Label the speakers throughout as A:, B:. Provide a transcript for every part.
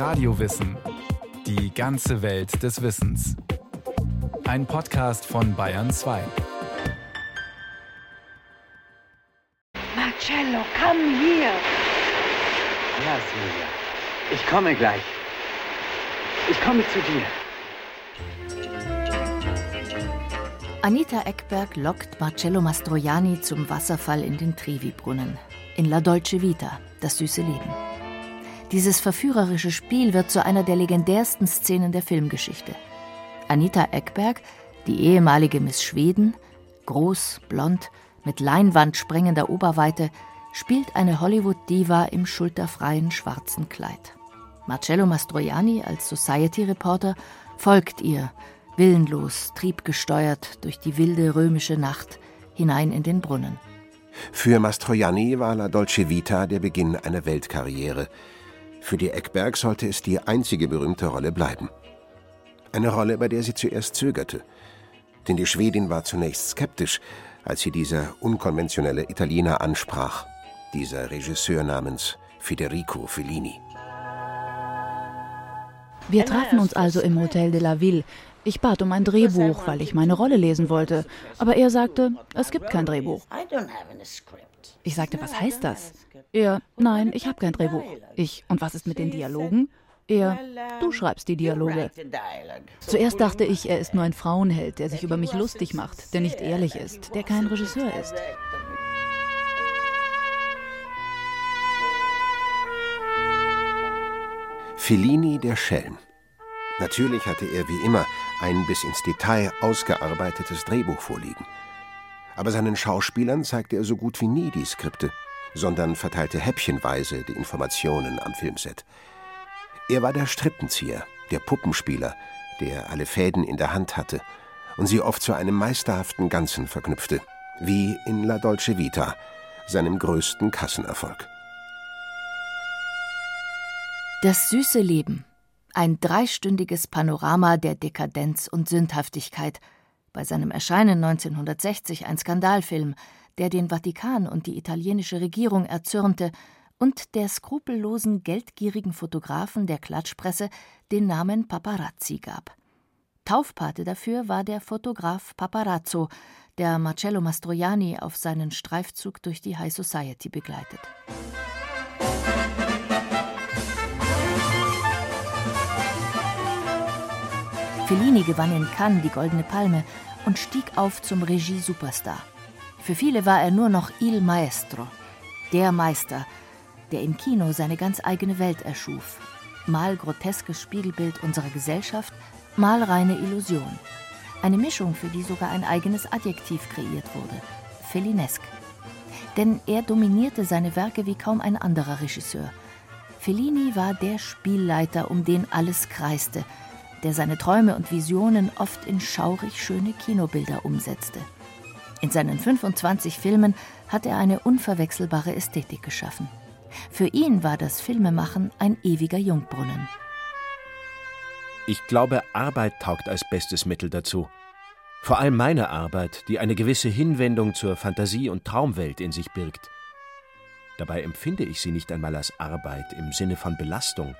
A: Radiowissen. Die ganze Welt des Wissens. Ein Podcast von Bayern 2.
B: Marcello, komm hier.
C: Ja, Silvia. Ich komme gleich. Ich komme zu dir.
D: Anita Eckberg lockt Marcello Mastroianni zum Wasserfall in den Trevi-Brunnen. In La Dolce Vita, das süße Leben. Dieses verführerische Spiel wird zu einer der legendärsten Szenen der Filmgeschichte. Anita Eckberg, die ehemalige Miss Schweden, groß, blond, mit Leinwand sprengender Oberweite, spielt eine Hollywood-Diva im schulterfreien schwarzen Kleid. Marcello Mastroianni als Society-Reporter folgt ihr, willenlos, triebgesteuert durch die wilde römische Nacht hinein in den Brunnen.
E: Für Mastroianni war La Dolce Vita der Beginn einer Weltkarriere, für die Eckberg sollte es die einzige berühmte Rolle bleiben. Eine Rolle, bei der sie zuerst zögerte. Denn die Schwedin war zunächst skeptisch, als sie dieser unkonventionelle Italiener ansprach, dieser Regisseur namens Federico Fellini.
F: Wir trafen uns also im Hotel de la Ville. Ich bat um ein Drehbuch, weil ich meine Rolle lesen wollte. Aber er sagte, es gibt kein Drehbuch. Ich sagte, was heißt das? Er, nein, ich habe kein Drehbuch. Ich, und was ist mit den Dialogen? Er, du schreibst die Dialoge. Zuerst dachte ich, er ist nur ein Frauenheld, der sich über mich lustig macht, der nicht ehrlich ist, der kein Regisseur ist.
E: Fellini der Schelm. Natürlich hatte er wie immer ein bis ins Detail ausgearbeitetes Drehbuch vorliegen. Aber seinen Schauspielern zeigte er so gut wie nie die Skripte sondern verteilte häppchenweise die Informationen am Filmset. Er war der Strippenzieher, der Puppenspieler, der alle Fäden in der Hand hatte und sie oft zu einem meisterhaften Ganzen verknüpfte, wie in La Dolce Vita, seinem größten Kassenerfolg.
D: Das süße Leben. Ein dreistündiges Panorama der Dekadenz und Sündhaftigkeit. Bei seinem Erscheinen 1960 ein Skandalfilm, der den Vatikan und die italienische Regierung erzürnte und der skrupellosen, geldgierigen Fotografen der Klatschpresse den Namen Paparazzi gab. Taufpate dafür war der Fotograf Paparazzo, der Marcello Mastroianni auf seinen Streifzug durch die High Society begleitet. Fellini gewann in Cannes die Goldene Palme und stieg auf zum Regie-Superstar. Für viele war er nur noch Il Maestro, der Meister, der im Kino seine ganz eigene Welt erschuf. Mal groteskes Spiegelbild unserer Gesellschaft, mal reine Illusion. Eine Mischung, für die sogar ein eigenes Adjektiv kreiert wurde: Fellinesk. Denn er dominierte seine Werke wie kaum ein anderer Regisseur. Fellini war der Spielleiter, um den alles kreiste, der seine Träume und Visionen oft in schaurig schöne Kinobilder umsetzte. In seinen 25 Filmen hat er eine unverwechselbare Ästhetik geschaffen. Für ihn war das Filmemachen ein ewiger Jungbrunnen.
G: Ich glaube, Arbeit taugt als bestes Mittel dazu. Vor allem meine Arbeit, die eine gewisse Hinwendung zur Fantasie- und Traumwelt in sich birgt. Dabei empfinde ich sie nicht einmal als Arbeit im Sinne von Belastung,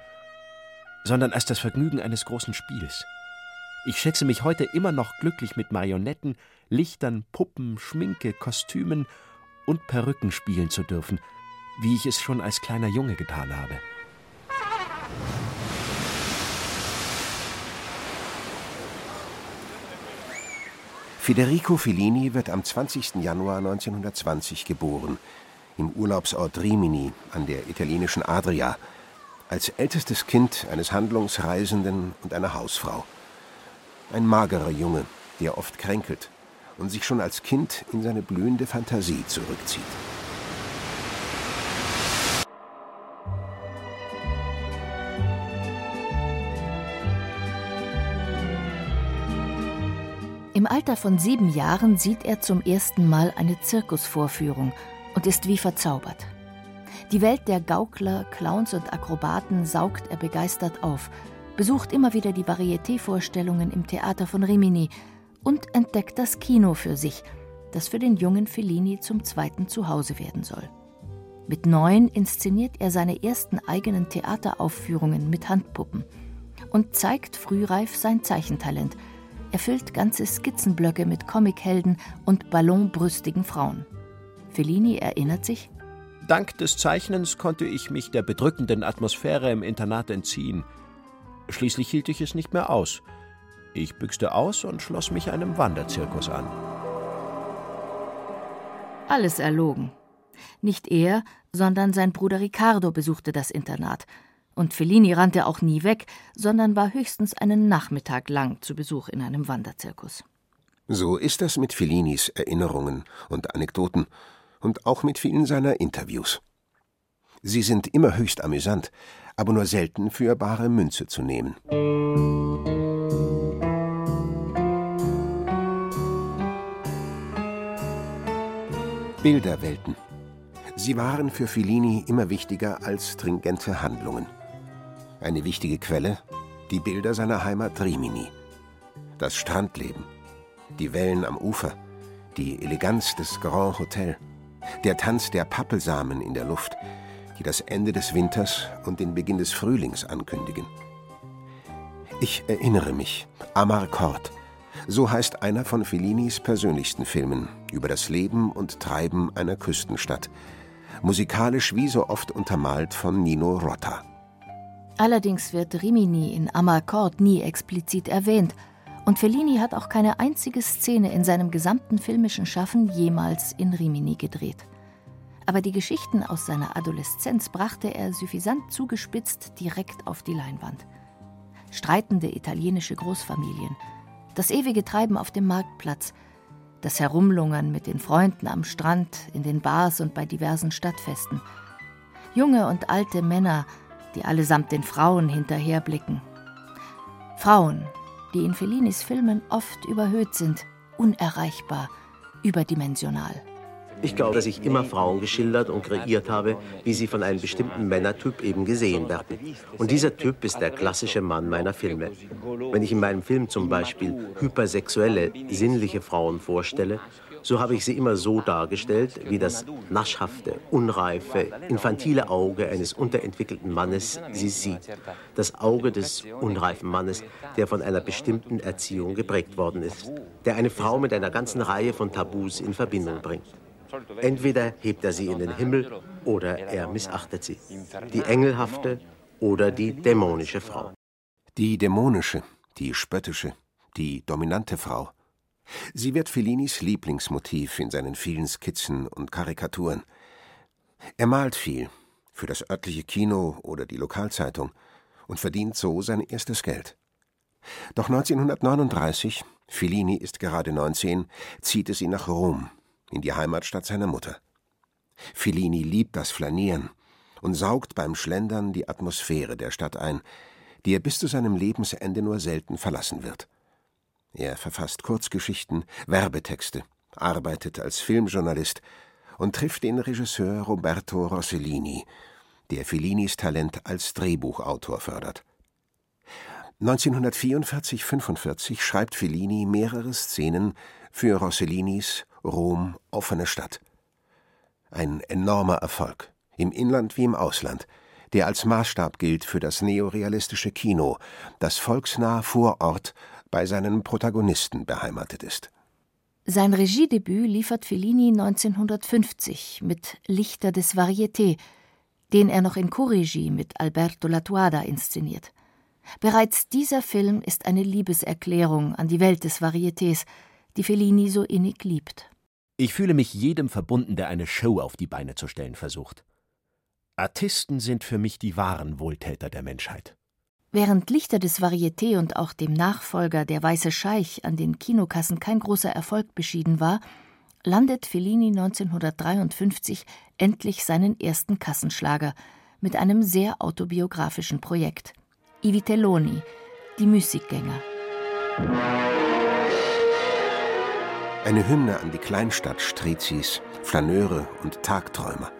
G: sondern als das Vergnügen eines großen Spiels. Ich schätze mich heute immer noch glücklich mit Marionetten, Lichtern, Puppen, Schminke, Kostümen und Perücken spielen zu dürfen, wie ich es schon als kleiner Junge getan habe.
E: Federico Fellini wird am 20. Januar 1920 geboren, im Urlaubsort Rimini an der italienischen Adria, als ältestes Kind eines Handlungsreisenden und einer Hausfrau. Ein magerer Junge, der oft kränkelt und sich schon als Kind in seine blühende Fantasie zurückzieht.
D: Im Alter von sieben Jahren sieht er zum ersten Mal eine Zirkusvorführung und ist wie verzaubert. Die Welt der Gaukler, Clowns und Akrobaten saugt er begeistert auf – besucht immer wieder die Varieté-Vorstellungen im Theater von Rimini und entdeckt das Kino für sich, das für den jungen Fellini zum zweiten Zuhause werden soll. Mit neun inszeniert er seine ersten eigenen Theateraufführungen mit Handpuppen und zeigt frühreif sein Zeichentalent. Er füllt ganze Skizzenblöcke mit Comichelden und ballonbrüstigen Frauen. Fellini erinnert sich:
G: Dank des Zeichnens konnte ich mich der bedrückenden Atmosphäre im Internat entziehen. Schließlich hielt ich es nicht mehr aus. Ich büchste aus und schloss mich einem Wanderzirkus an.
D: Alles erlogen. Nicht er, sondern sein Bruder Riccardo besuchte das Internat. Und Fellini rannte auch nie weg, sondern war höchstens einen Nachmittag lang zu Besuch in einem Wanderzirkus.
E: So ist das mit Fellinis Erinnerungen und Anekdoten und auch mit vielen seiner Interviews. Sie sind immer höchst amüsant, aber nur selten für bare Münze zu nehmen. Bilderwelten. Sie waren für Fellini immer wichtiger als stringente Handlungen. Eine wichtige Quelle, die Bilder seiner Heimat Rimini. Das Strandleben, die Wellen am Ufer, die Eleganz des Grand Hotel, der Tanz der Pappelsamen in der Luft, die das Ende des Winters und den Beginn des Frühlings ankündigen. Ich erinnere mich, Amarcord, so heißt einer von Fellinis persönlichsten Filmen über das Leben und Treiben einer Küstenstadt, musikalisch wie so oft untermalt von Nino Rota.
D: Allerdings wird Rimini in Amarcord nie explizit erwähnt, und Fellini hat auch keine einzige Szene in seinem gesamten filmischen Schaffen jemals in Rimini gedreht. Aber die Geschichten aus seiner Adoleszenz brachte er suffisant zugespitzt direkt auf die Leinwand. Streitende italienische Großfamilien, das ewige Treiben auf dem Marktplatz, das Herumlungern mit den Freunden am Strand, in den Bars und bei diversen Stadtfesten. Junge und alte Männer, die allesamt den Frauen hinterherblicken. Frauen, die in Fellinis Filmen oft überhöht sind, unerreichbar, überdimensional.
B: Ich glaube, dass ich immer Frauen geschildert und kreiert habe, wie sie von einem bestimmten Männertyp eben gesehen werden. Und dieser Typ ist der klassische Mann meiner Filme. Wenn ich in meinem Film zum Beispiel hypersexuelle, sinnliche Frauen vorstelle, so habe ich sie immer so dargestellt, wie das naschhafte, unreife, infantile Auge eines unterentwickelten Mannes sie sieht. Das Auge des unreifen Mannes, der von einer bestimmten Erziehung geprägt worden ist, der eine Frau mit einer ganzen Reihe von Tabus in Verbindung bringt. Entweder hebt er sie in den Himmel oder er missachtet sie. Die engelhafte oder die dämonische Frau.
E: Die dämonische, die spöttische, die dominante Frau. Sie wird Fellinis Lieblingsmotiv in seinen vielen Skizzen und Karikaturen. Er malt viel, für das örtliche Kino oder die Lokalzeitung, und verdient so sein erstes Geld. Doch 1939, Fellini ist gerade 19, zieht es ihn nach Rom, in die Heimatstadt seiner Mutter. Fellini liebt das Flanieren und saugt beim Schlendern die Atmosphäre der Stadt ein, die er bis zu seinem Lebensende nur selten verlassen wird. Er verfasst Kurzgeschichten, Werbetexte, arbeitet als Filmjournalist und trifft den Regisseur Roberto Rossellini, der Fellinis Talent als Drehbuchautor fördert. 1944-45 schreibt Fellini mehrere Szenen für Rossellinis Rom offene Stadt. Ein enormer Erfolg, im Inland wie im Ausland, der als Maßstab gilt für das neorealistische Kino, das volksnah vor Ort bei seinen Protagonisten beheimatet ist.
D: Sein Regiedebüt liefert Fellini 1950 mit Lichter des Varieté, den er noch in Co-Regie mit Alberto Latuada inszeniert. Bereits dieser Film ist eine Liebeserklärung an die Welt des Varietés, die Fellini so innig liebt.
G: Ich fühle mich jedem verbunden, der eine Show auf die Beine zu stellen versucht. Artisten sind für mich die wahren Wohltäter der Menschheit.
D: Während Lichter des Varieté und auch dem Nachfolger Der Weiße Scheich an den Kinokassen kein großer Erfolg beschieden war, landet Fellini 1953 endlich seinen ersten Kassenschlager mit einem sehr autobiografischen Projekt. I Vitelloni, die Müßiggänger.
E: Eine Hymne an die Kleinstadt Strezis, Flaneure und Tagträumer.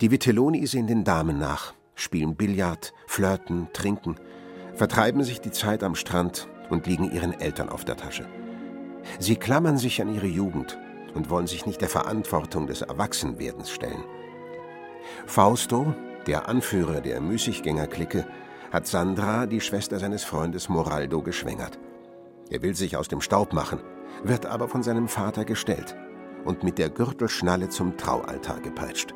E: Die Vitelloni sehen den Damen nach, spielen Billard, flirten, trinken, vertreiben sich die Zeit am Strand und liegen ihren Eltern auf der Tasche. Sie klammern sich an ihre Jugend und wollen sich nicht der Verantwortung des Erwachsenwerdens stellen. Fausto, der Anführer der Müßiggängerklicke, hat Sandra, die Schwester seines Freundes Moraldo, geschwängert. Er will sich aus dem Staub machen, wird aber von seinem Vater gestellt und mit der Gürtelschnalle zum Traualtar gepeitscht.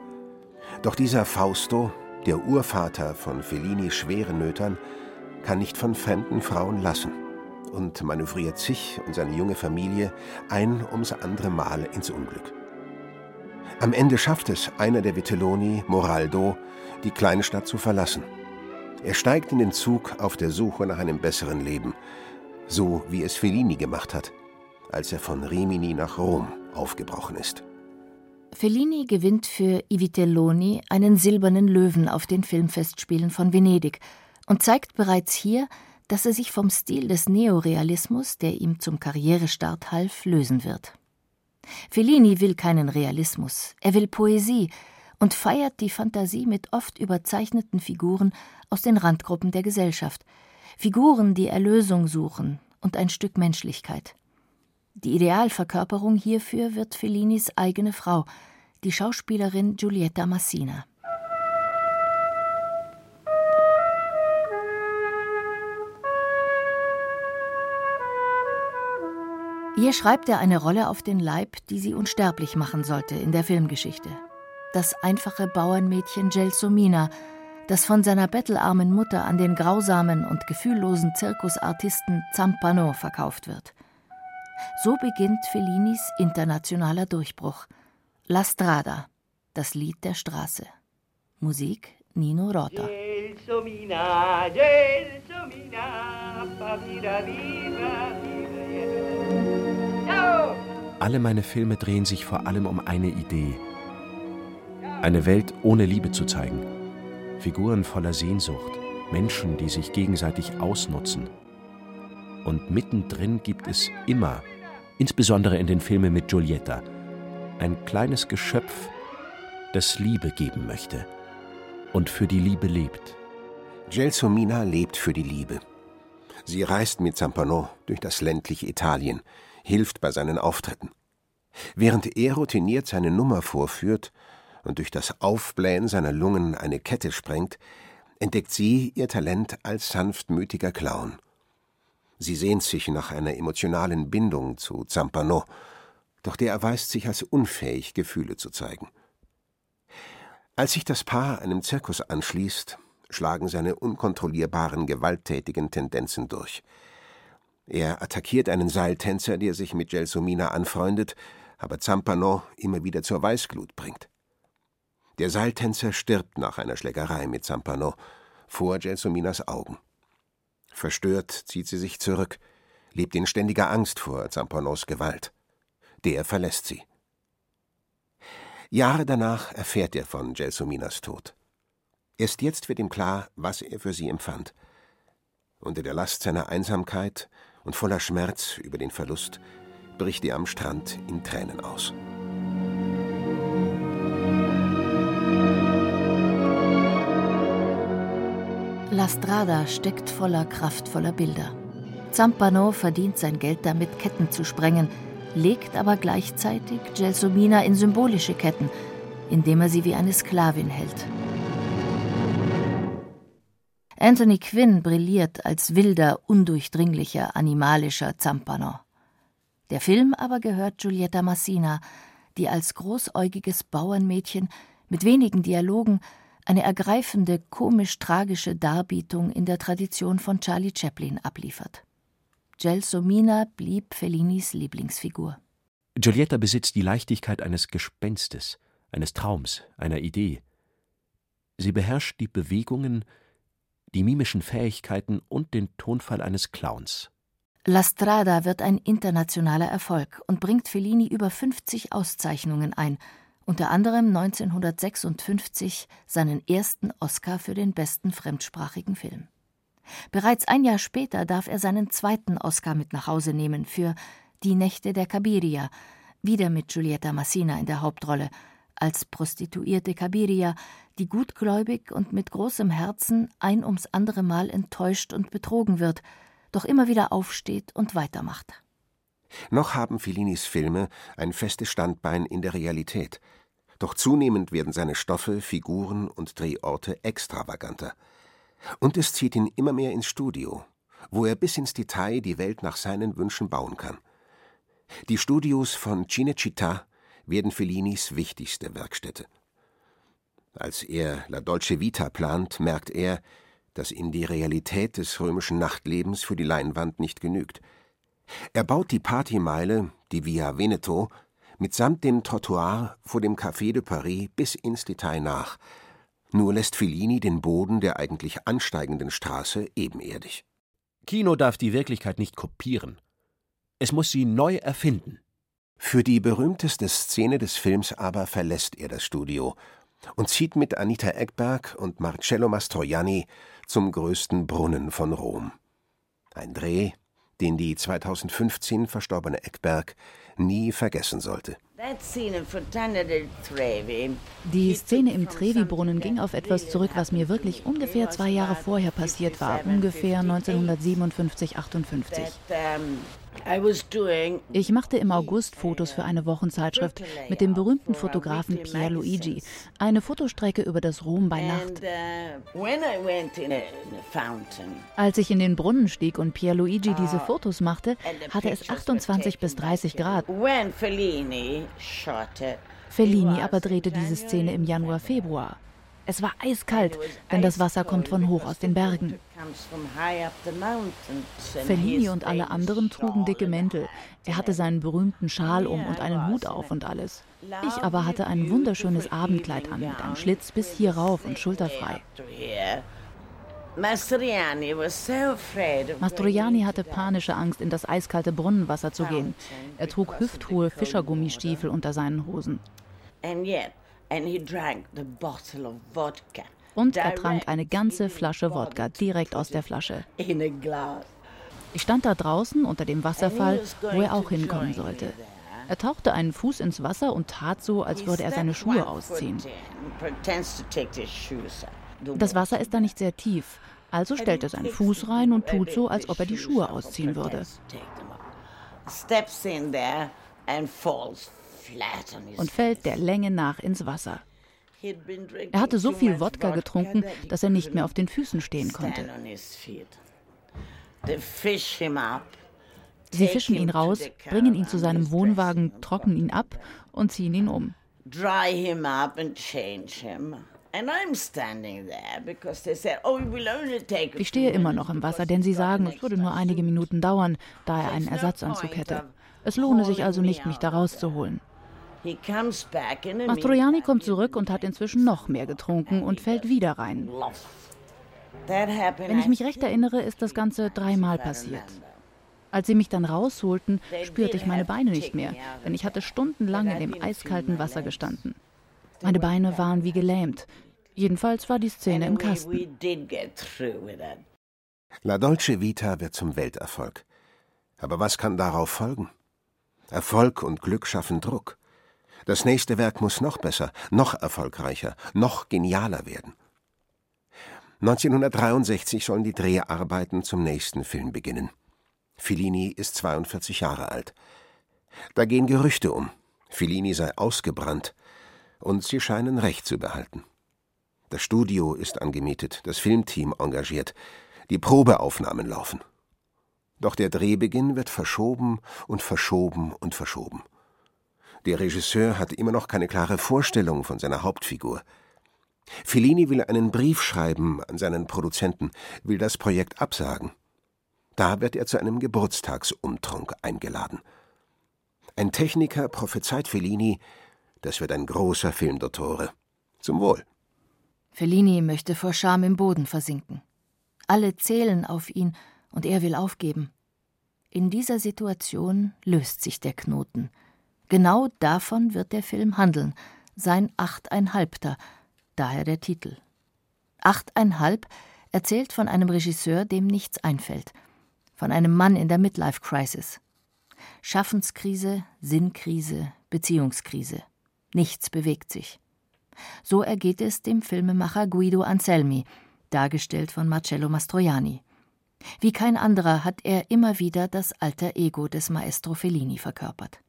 E: Doch dieser Fausto, der Urvater von Fellinis schweren Nötern, kann nicht von fremden Frauen lassen und manövriert sich und seine junge Familie ein ums andere Mal ins Unglück. Am Ende schafft es einer der Vitelloni, Moraldo, die kleine Stadt zu verlassen. Er steigt in den Zug auf der Suche nach einem besseren Leben, so wie es Fellini gemacht hat, als er von Rimini nach Rom aufgebrochen ist.
D: Fellini gewinnt für I Vitelloni einen silbernen Löwen auf den Filmfestspielen von Venedig und zeigt bereits hier, dass er sich vom Stil des Neorealismus, der ihm zum Karrierestart half, lösen wird. Fellini will keinen Realismus, er will Poesie und feiert die Fantasie mit oft überzeichneten Figuren aus den Randgruppen der Gesellschaft, Figuren, die Erlösung suchen und ein Stück Menschlichkeit. Die Idealverkörperung hierfür wird Fellinis eigene Frau, die Schauspielerin Giulietta Massina. Hier schreibt er eine Rolle auf den Leib, die sie unsterblich machen sollte in der Filmgeschichte. Das einfache Bauernmädchen Gelsomina, das von seiner bettelarmen Mutter an den grausamen und gefühllosen Zirkusartisten Zampano verkauft wird. So beginnt Fellinis internationaler Durchbruch. La Strada, das Lied der Straße. Musik Nino Rota. Gelsomina, Gelsomina,
G: alle meine Filme drehen sich vor allem um eine Idee. Eine Welt ohne Liebe zu zeigen. Figuren voller Sehnsucht. Menschen, die sich gegenseitig ausnutzen. Und mittendrin gibt es immer, insbesondere in den Filmen mit Giulietta, ein kleines Geschöpf, das Liebe geben möchte und für die Liebe lebt.
E: Gelsomina lebt für die Liebe. Sie reist mit Zampano durch das ländliche Italien, hilft bei seinen Auftritten. Während er routiniert seine Nummer vorführt und durch das Aufblähen seiner Lungen eine Kette sprengt, entdeckt sie ihr Talent als sanftmütiger Clown. Sie sehnt sich nach einer emotionalen Bindung zu Zampano, doch der erweist sich als unfähig, Gefühle zu zeigen. Als sich das Paar einem Zirkus anschließt, schlagen seine unkontrollierbaren gewalttätigen Tendenzen durch. Er attackiert einen Seiltänzer, der sich mit Gelsomina anfreundet, aber Zampano immer wieder zur Weißglut bringt. Der Seiltänzer stirbt nach einer Schlägerei mit Zampano vor Gelsominas Augen. Verstört zieht sie sich zurück, lebt in ständiger Angst vor Zampanos Gewalt. Der verlässt sie. Jahre danach erfährt er von Gelsominas Tod. Erst jetzt wird ihm klar, was er für sie empfand. Unter der Last seiner Einsamkeit und voller Schmerz über den Verlust bricht er am Strand in Tränen aus.
D: La Strada steckt voller kraftvoller Bilder. Zampano verdient sein Geld damit, Ketten zu sprengen, legt aber gleichzeitig Gelsomina in symbolische Ketten, indem er sie wie eine Sklavin hält. Anthony Quinn brilliert als wilder, undurchdringlicher, animalischer Zampano. Der Film aber gehört Giulietta Massina, die als großäugiges Bauernmädchen mit wenigen Dialogen eine ergreifende, komisch-tragische Darbietung in der Tradition von Charlie Chaplin abliefert. Gelsomina blieb Fellinis Lieblingsfigur.
G: Giulietta besitzt die Leichtigkeit eines Gespenstes, eines Traums, einer Idee. Sie beherrscht die Bewegungen, die mimischen Fähigkeiten und den Tonfall eines Clowns.
D: La Strada wird ein internationaler Erfolg und bringt Fellini über 50 Auszeichnungen ein, unter anderem 1956 seinen ersten Oscar für den besten fremdsprachigen Film. Bereits ein Jahr später darf er seinen zweiten Oscar mit nach Hause nehmen für Die Nächte der Cabiria, wieder mit Giulietta Massina in der Hauptrolle, als prostituierte Cabiria, die gutgläubig und mit großem Herzen ein ums andere Mal enttäuscht und betrogen wird, doch immer wieder aufsteht und weitermacht.
E: Noch haben Fellinis Filme ein festes Standbein in der Realität. Doch zunehmend werden seine Stoffe, Figuren und Drehorte extravaganter. Und es zieht ihn immer mehr ins Studio, wo er bis ins Detail die Welt nach seinen Wünschen bauen kann. Die Studios von Cinecittà werden Fellinis wichtigste Werkstätte. Als er La Dolce Vita plant, merkt er, dass ihm die Realität des römischen Nachtlebens für die Leinwand nicht genügt. Er baut die Partymeile, die Via Veneto, mitsamt dem Trottoir vor dem Café de Paris bis ins Detail nach. Nur lässt Fellini den Boden der eigentlich ansteigenden Straße ebenerdig.
G: Kino darf die Wirklichkeit nicht kopieren. Es muss sie neu erfinden.
E: Für die berühmteste Szene des Films aber verlässt er das Studio und zieht mit Anita Ekberg und Marcello Mastroianni zum größten Brunnen von Rom. Ein Dreh, den die 2015 verstorbene Ekberg nie vergessen sollte.
F: Die Szene im Trevi-Brunnen ging auf etwas zurück, was mir wirklich ungefähr zwei Jahre vorher passiert war, ungefähr 1957, 58. Ich machte im August Fotos für eine Wochenzeitschrift mit dem berühmten Fotografen Pier Luigi, eine Fotostrecke über das Rom bei Nacht. Uh, Als ich in den Brunnen stieg und Pier Luigi diese uh, Fotos machte, hatte es 28 bis 30 Grad. Fellini aber drehte diese Szene im Januar, Februar. Es war eiskalt, denn das Wasser kommt von hoch aus den Bergen. Fellini und alle anderen trugen dicke Mäntel. Er hatte seinen berühmten Schal um und einen Hut auf und alles. Ich aber hatte ein wunderschönes Abendkleid an, mit einem Schlitz bis hier rauf und schulterfrei. Mastroianni hatte panische Angst, in das eiskalte Brunnenwasser zu gehen. Er trug hüfthohe Fischergummistiefel unter seinen Hosen. Und er trank eine ganze Flasche Wodka direkt aus der Flasche. Ich stand da draußen unter dem Wasserfall, wo er auch hinkommen sollte. Er tauchte einen Fuß ins Wasser und tat so, als würde er seine Schuhe ausziehen. Das Wasser ist da nicht sehr tief, also stellt er seinen Fuß rein und tut so, als ob er die Schuhe ausziehen würde. Und fällt der Länge nach ins Wasser. Er hatte so viel Wodka getrunken, dass er nicht mehr auf den Füßen stehen konnte. Sie fischen ihn raus, bringen ihn zu seinem Wohnwagen, trocknen ihn ab und ziehen ihn um. Oh, ich stehe immer noch im Wasser, denn sie sagen, es würde nur einige Minuten dauern, da er einen Ersatzanzug hätte. Es lohne sich also nicht, mich da rauszuholen. Mastroianni kommt zurück und hat inzwischen noch mehr getrunken und fällt wieder rein. Wenn ich mich recht erinnere, ist das Ganze dreimal passiert. Als sie mich dann rausholten, spürte ich meine Beine nicht mehr, denn ich hatte stundenlang in dem eiskalten Wasser gestanden. Meine Beine waren wie gelähmt. Jedenfalls war die Szene im Kasten.
E: La Dolce Vita wird zum Welterfolg. Aber was kann darauf folgen? Erfolg und Glück schaffen Druck. Das nächste Werk muss noch besser, noch erfolgreicher, noch genialer werden. 1963 sollen die Dreharbeiten zum nächsten Film beginnen. Fellini ist 42 Jahre alt. Da gehen Gerüchte um, Fellini sei ausgebrannt, und sie scheinen Recht zu behalten. Das Studio ist angemietet, das Filmteam engagiert, die Probeaufnahmen laufen. Doch der Drehbeginn wird verschoben und verschoben und verschoben. Der Regisseur hat immer noch keine klare Vorstellung von seiner Hauptfigur. Fellini will einen Brief schreiben an seinen Produzenten, will das Projekt absagen. Da wird er zu einem Geburtstagsumtrunk eingeladen. Ein Techniker prophezeit Fellini, das wird ein großer Filmdottore. Zum Wohl.
D: Fellini möchte vor Scham im Boden versinken. Alle zählen auf ihn und er will aufgeben. In dieser Situation löst sich der Knoten. Genau davon wird der Film handeln, sein Achteinhalbter, daher der Titel. Achteinhalb erzählt von einem Regisseur, dem nichts einfällt, von einem Mann in der Midlife Crisis. Schaffenskrise, Sinnkrise, Beziehungskrise. Nichts bewegt sich. So ergeht es dem Filmemacher Guido Anselmi, dargestellt von Marcello Mastroianni. Wie kein anderer hat er immer wieder das alter Ego des Maestro Fellini verkörpert.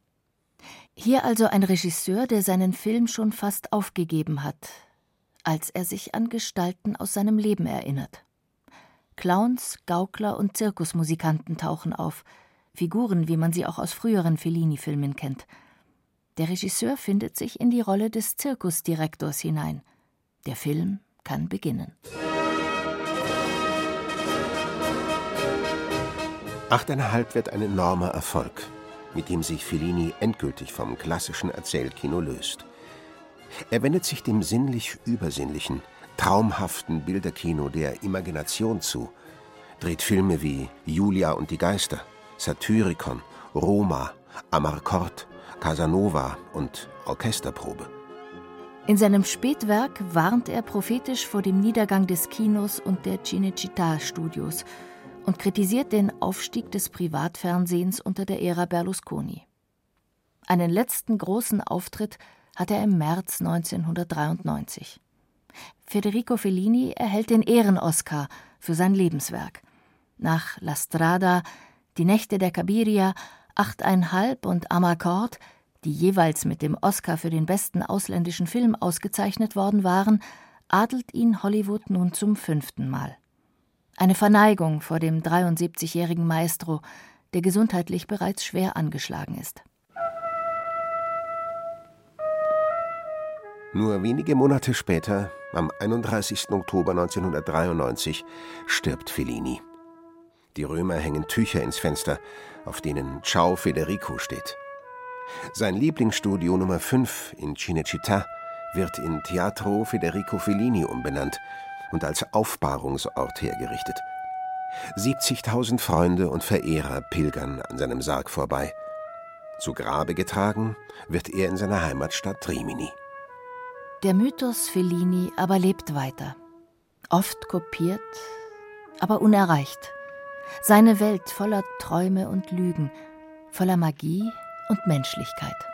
D: Hier also ein Regisseur, der seinen Film schon fast aufgegeben hat, als er sich an Gestalten aus seinem Leben erinnert. Clowns, Gaukler und Zirkusmusikanten tauchen auf, Figuren, wie man sie auch aus früheren Fellini-Filmen kennt. Der Regisseur findet sich in die Rolle des Zirkusdirektors hinein. Der Film kann beginnen.
E: Achteinhalb wird ein enormer Erfolg, mit dem sich Fellini endgültig vom klassischen Erzählkino löst. Er wendet sich dem sinnlich-übersinnlichen, traumhaften Bilderkino der Imagination zu, dreht Filme wie Julia und die Geister, Satyricon, Roma, Amarcord, Casanova und Orchesterprobe.
D: In seinem Spätwerk warnt er prophetisch vor dem Niedergang des Kinos und der Cinecittà-Studios und kritisiert den Aufstieg des Privatfernsehens unter der Ära Berlusconi. Einen letzten großen Auftritt hat er im März 1993. Federico Fellini erhält den Ehren-Oscar für sein Lebenswerk. Nach La Strada, Die Nächte der Cabiria, Achteinhalb und Amarcord, die jeweils mit dem Oscar für den besten ausländischen Film ausgezeichnet worden waren, adelt ihn Hollywood nun zum fünften Mal. Eine Verneigung vor dem 73-jährigen Maestro, der gesundheitlich bereits schwer angeschlagen ist.
E: Nur wenige Monate später, am 31. Oktober 1993, stirbt Fellini. Die Römer hängen Tücher ins Fenster, auf denen Ciao Federico steht. Sein Lieblingsstudio Nummer 5 in Cinecittà wird in Teatro Federico Fellini umbenannt und als Aufbahrungsort hergerichtet. 70.000 Freunde und Verehrer pilgern an seinem Sarg vorbei. Zu Grabe getragen wird er in seiner Heimatstadt Rimini.
D: Der Mythos Fellini aber lebt weiter. Oft kopiert, aber unerreicht. Seine Welt voller Träume und Lügen, voller Magie und Menschlichkeit.